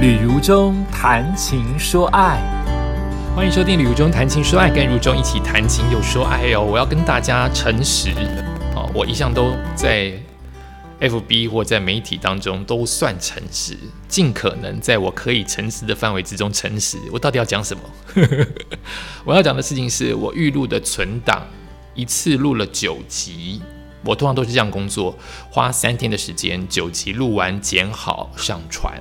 旅如中谈情说爱，欢迎收听《旅如中谈情说爱》，跟如中一起谈情又说爱哦。我要跟大家诚实哦，我一向都在 FB 或在媒体当中都算诚实，尽可能在我可以诚实的范围之中诚实。我到底要讲什么？我要讲的事情是我预录的存档，一次录了九集。我通常都是这样工作，花三天的时间，九集录完剪好上传。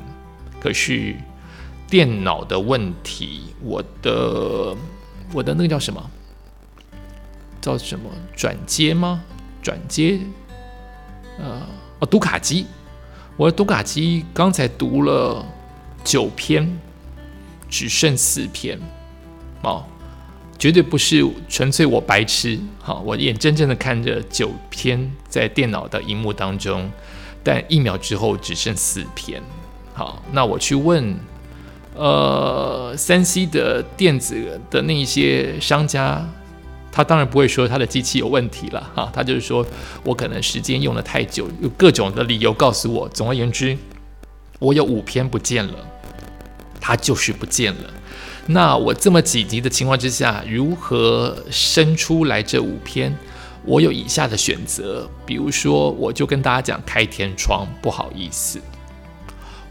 可是电脑的问题，我的我的那个叫什么？叫什么转接吗？转接？呃，哦，读卡机。我的读卡机刚才读了九篇，只剩四篇。哦，绝对不是纯粹我白痴。好，我眼睁睁的看着九篇在电脑的荧幕当中，但一秒之后只剩四篇。好，那我去问，呃，三 C 的电子的那一些商家，他当然不会说他的机器有问题了，哈，他就是说我可能时间用的太久，有各种的理由告诉我。总而言之，我有五篇不见了，它就是不见了。那我这么紧急的情况之下，如何生出来这五篇？我有以下的选择，比如说，我就跟大家讲开天窗，不好意思。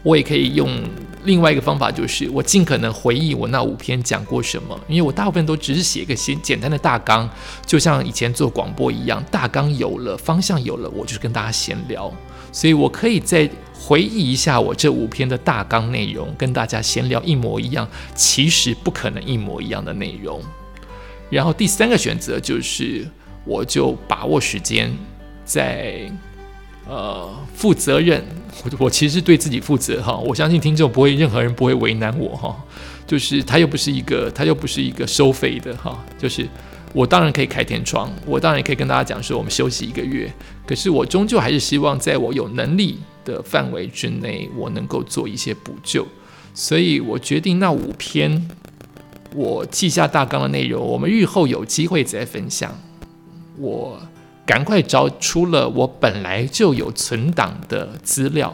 我也可以用另外一个方法，就是我尽可能回忆我那五篇讲过什么，因为我大部分都只是写一个简简单的大纲，就像以前做广播一样，大纲有了，方向有了，我就是跟大家闲聊，所以我可以再回忆一下我这五篇的大纲内容，跟大家闲聊一模一样，其实不可能一模一样的内容。然后第三个选择就是，我就把握时间，在。呃，负责任，我其实对自己负责哈。我相信听众不会，任何人不会为难我哈。就是他又不是一个，他又不是一个收费的哈。就是我当然可以开天窗，我当然也可以跟大家讲说我们休息一个月。可是我终究还是希望在我有能力的范围之内，我能够做一些补救。所以我决定那五篇我记下大纲的内容，我们日后有机会再分享。我。赶快找出了我本来就有存档的资料。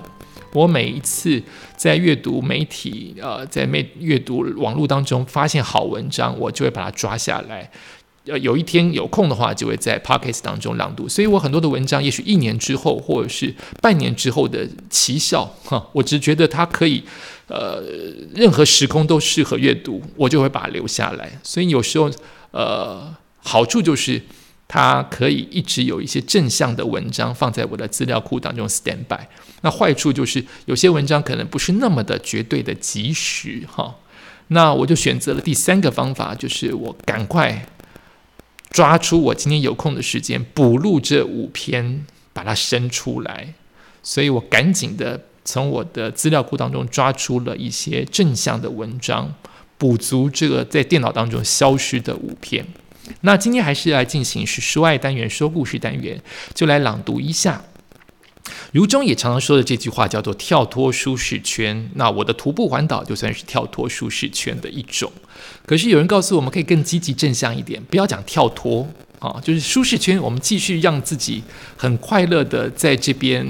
我每一次在阅读媒体，呃，在媒阅读网络当中发现好文章，我就会把它抓下来。呃，有一天有空的话，就会在 podcast 当中朗读。所以我很多的文章，也许一年之后，或者是半年之后的奇效，哈，我只觉得它可以，呃，任何时空都适合阅读，我就会把它留下来。所以有时候，呃，好处就是。它可以一直有一些正向的文章放在我的资料库当中 stand by。那坏处就是有些文章可能不是那么的绝对的及时哈。那我就选择了第三个方法，就是我赶快抓出我今天有空的时间补录这五篇，把它生出来。所以我赶紧的从我的资料库当中抓出了一些正向的文章，补足这个在电脑当中消失的五篇。那今天还是来进行是说爱单元、说故事单元，就来朗读一下。如中也常常说的这句话叫做“跳脱舒适圈”。那我的徒步环岛就算是跳脱舒适圈的一种。可是有人告诉我们，可以更积极正向一点，不要讲跳脱啊，就是舒适圈，我们继续让自己很快乐的在这边，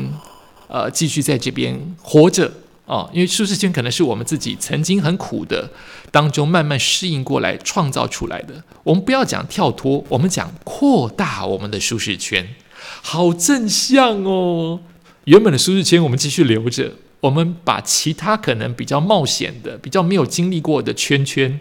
呃，继续在这边活着。啊，因为舒适圈可能是我们自己曾经很苦的当中慢慢适应过来创造出来的。我们不要讲跳脱，我们讲扩大我们的舒适圈，好正向哦。原本的舒适圈我们继续留着，我们把其他可能比较冒险的、比较没有经历过的圈圈，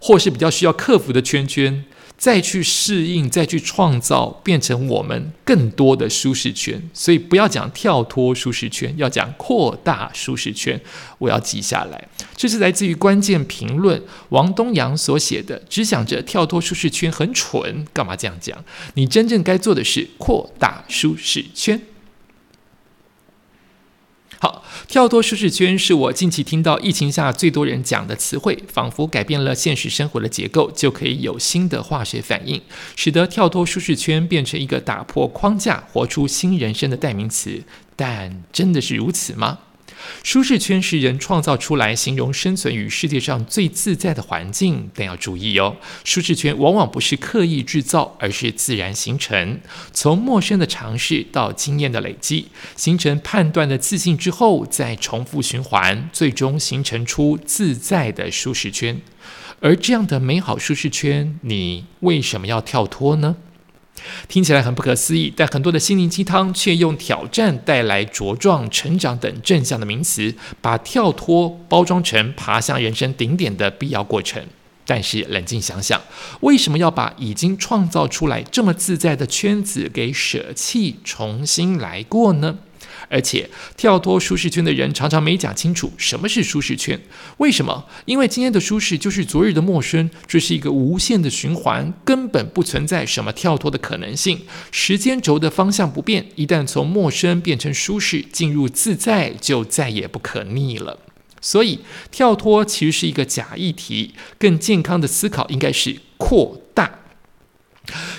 或是比较需要克服的圈圈。再去适应，再去创造，变成我们更多的舒适圈。所以不要讲跳脱舒适圈，要讲扩大舒适圈。我要记下来，这是来自于关键评论王东阳所写的。只想着跳脱舒适圈很蠢，干嘛这样讲？你真正该做的是扩大舒适圈。好，跳脱舒适圈是我近期听到疫情下最多人讲的词汇，仿佛改变了现实生活的结构，就可以有新的化学反应，使得跳脱舒适圈变成一个打破框架、活出新人生的代名词。但真的是如此吗？舒适圈是人创造出来，形容生存于世界上最自在的环境。但要注意哦，舒适圈往往不是刻意制造，而是自然形成。从陌生的尝试到经验的累积，形成判断的自信之后，再重复循环，最终形成出自在的舒适圈。而这样的美好舒适圈，你为什么要跳脱呢？听起来很不可思议，但很多的心灵鸡汤却用挑战带来茁壮、成长等正向的名词，把跳脱包装成爬向人生顶点的必要过程。但是冷静想想，为什么要把已经创造出来这么自在的圈子给舍弃，重新来过呢？而且跳脱舒适圈的人常常没讲清楚什么是舒适圈。为什么？因为今天的舒适就是昨日的陌生，这是一个无限的循环，根本不存在什么跳脱的可能性。时间轴的方向不变，一旦从陌生变成舒适，进入自在，就再也不可逆了。所以跳脱其实是一个假议题，更健康的思考应该是扩大。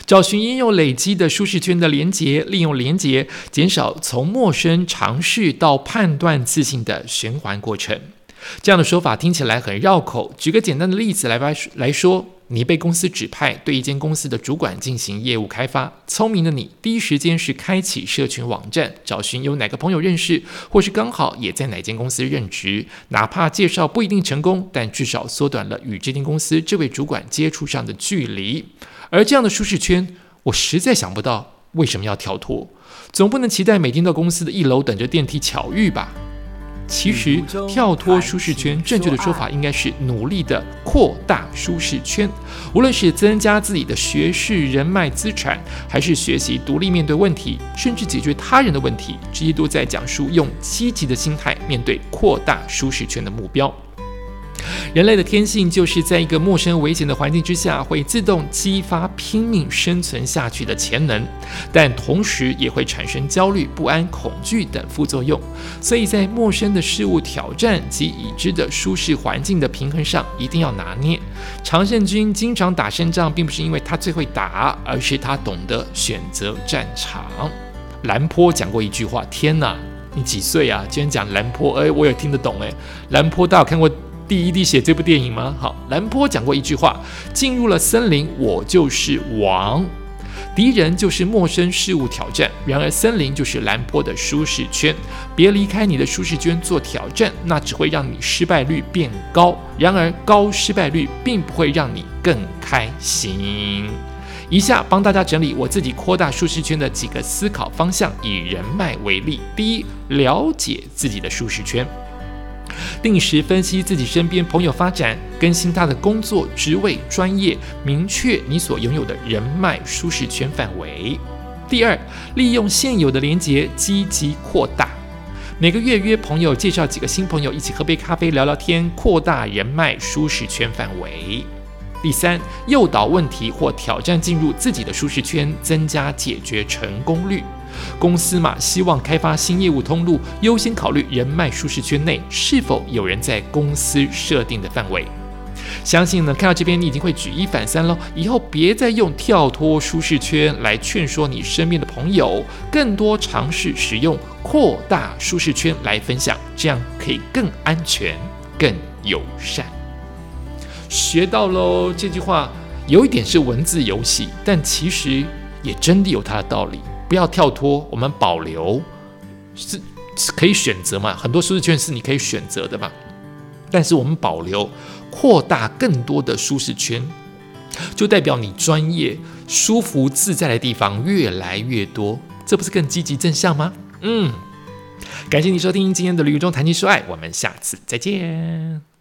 找寻应用累积的舒适圈的连结，利用连结减少从陌生尝试到判断自信的循环过程。这样的说法听起来很绕口。举个简单的例子来来说，你被公司指派对一间公司的主管进行业务开发。聪明的你，第一时间是开启社群网站，找寻有哪个朋友认识，或是刚好也在哪间公司任职。哪怕介绍不一定成功，但至少缩短了与这间公司这位主管接触上的距离。而这样的舒适圈，我实在想不到为什么要跳脱。总不能期待每天到公司的一楼等着电梯巧遇吧？其实跳脱舒适圈，正确的说法应该是努力的扩大舒适圈。无论是增加自己的学识、人脉、资产，还是学习独立面对问题，甚至解决他人的问题，这些都在讲述用积极的心态面对扩大舒适圈的目标。人类的天性就是在一个陌生危险的环境之下，会自动激发拼命生存下去的潜能，但同时也会产生焦虑、不安、恐惧等副作用。所以在陌生的事物挑战及已知的舒适环境的平衡上，一定要拿捏。常胜军经常打胜仗，并不是因为他最会打，而是他懂得选择战场。兰坡讲过一句话：“天哪，你几岁啊？居然讲兰坡？哎，我也听得懂哎。兰坡，大家有看过？”第一滴血这部电影吗？好，兰坡讲过一句话：进入了森林，我就是王，敌人就是陌生事物挑战。然而，森林就是兰坡的舒适圈。别离开你的舒适圈做挑战，那只会让你失败率变高。然而，高失败率并不会让你更开心。以下帮大家整理我自己扩大舒适圈的几个思考方向。以人脉为例，第一，了解自己的舒适圈。定时分析自己身边朋友发展，更新他的工作职位、专业，明确你所拥有的人脉舒适圈范围。第二，利用现有的连接积极扩大，每个月约朋友介绍几个新朋友一起喝杯咖啡聊聊天，扩大人脉舒适圈范围。第三，诱导问题或挑战进入自己的舒适圈，增加解决成功率。公司嘛，希望开发新业务通路，优先考虑人脉舒适圈内是否有人在公司设定的范围。相信呢，看到这边你已经会举一反三喽。以后别再用跳脱舒适圈来劝说你身边的朋友，更多尝试使用扩大舒适圈来分享，这样可以更安全、更友善。学到喽，这句话有一点是文字游戏，但其实也真的有它的道理。不要跳脱，我们保留是可以选择嘛？很多舒适圈是你可以选择的嘛？但是我们保留扩大更多的舒适圈，就代表你专业、舒服、自在的地方越来越多，这不是更积极正向吗？嗯，感谢你收听今天的旅游中谈情说爱，我们下次再见。